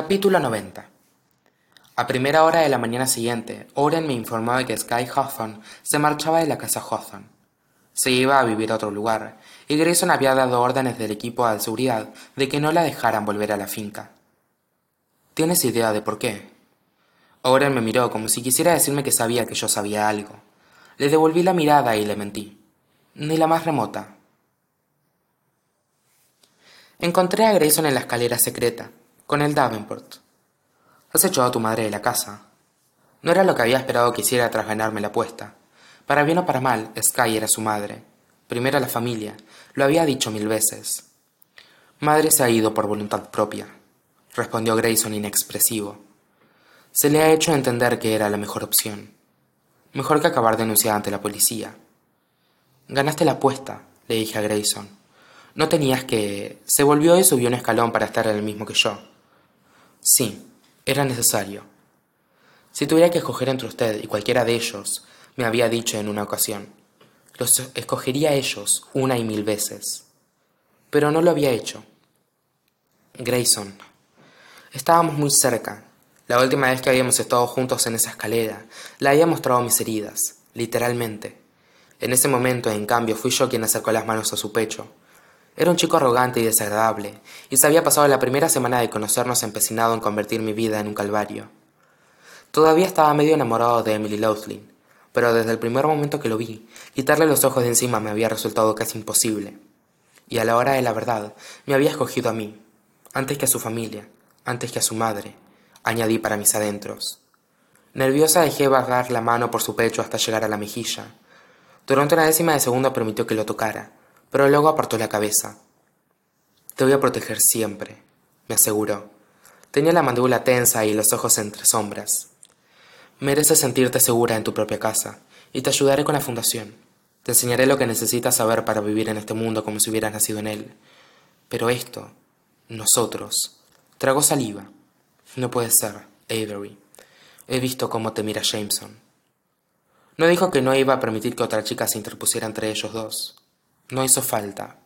Capítulo 90 A primera hora de la mañana siguiente, Oren me informó de que Sky Hawthorne se marchaba de la casa Hawthorne. Se iba a vivir a otro lugar, y Grayson había dado órdenes del equipo de seguridad de que no la dejaran volver a la finca. ¿Tienes idea de por qué? Oren me miró como si quisiera decirme que sabía que yo sabía algo. Le devolví la mirada y le mentí. Ni la más remota. Encontré a Grayson en la escalera secreta, con el Davenport. Has echado a tu madre de la casa. No era lo que había esperado que hiciera tras ganarme la apuesta. Para bien o para mal, Sky era su madre. Primero la familia. Lo había dicho mil veces. Madre se ha ido por voluntad propia, respondió Grayson inexpresivo. Se le ha hecho entender que era la mejor opción. Mejor que acabar denunciada ante la policía. Ganaste la apuesta, le dije a Grayson. No tenías que... Se volvió y subió un escalón para estar en el mismo que yo. Sí, era necesario. Si tuviera que escoger entre usted y cualquiera de ellos, me había dicho en una ocasión, los escogería a ellos una y mil veces. Pero no lo había hecho. Grayson. Estábamos muy cerca. La última vez que habíamos estado juntos en esa escalera, le había mostrado mis heridas, literalmente. En ese momento, en cambio, fui yo quien acercó las manos a su pecho, era un chico arrogante y desagradable, y se había pasado la primera semana de conocernos empecinado en convertir mi vida en un calvario. Todavía estaba medio enamorado de Emily Louthlin, pero desde el primer momento que lo vi, quitarle los ojos de encima me había resultado casi imposible. Y a la hora de la verdad, me había escogido a mí, antes que a su familia, antes que a su madre, añadí para mis adentros. Nerviosa dejé vagar la mano por su pecho hasta llegar a la mejilla. Durante una décima de segundo permitió que lo tocara, pero luego apartó la cabeza. Te voy a proteger siempre, me aseguró. Tenía la mandíbula tensa y los ojos entre sombras. Mereces sentirte segura en tu propia casa, y te ayudaré con la fundación. Te enseñaré lo que necesitas saber para vivir en este mundo como si hubieras nacido en él. Pero esto, nosotros, tragó saliva. No puede ser, Avery. He visto cómo te mira Jameson. No dijo que no iba a permitir que otra chica se interpusiera entre ellos dos. No hizo falta,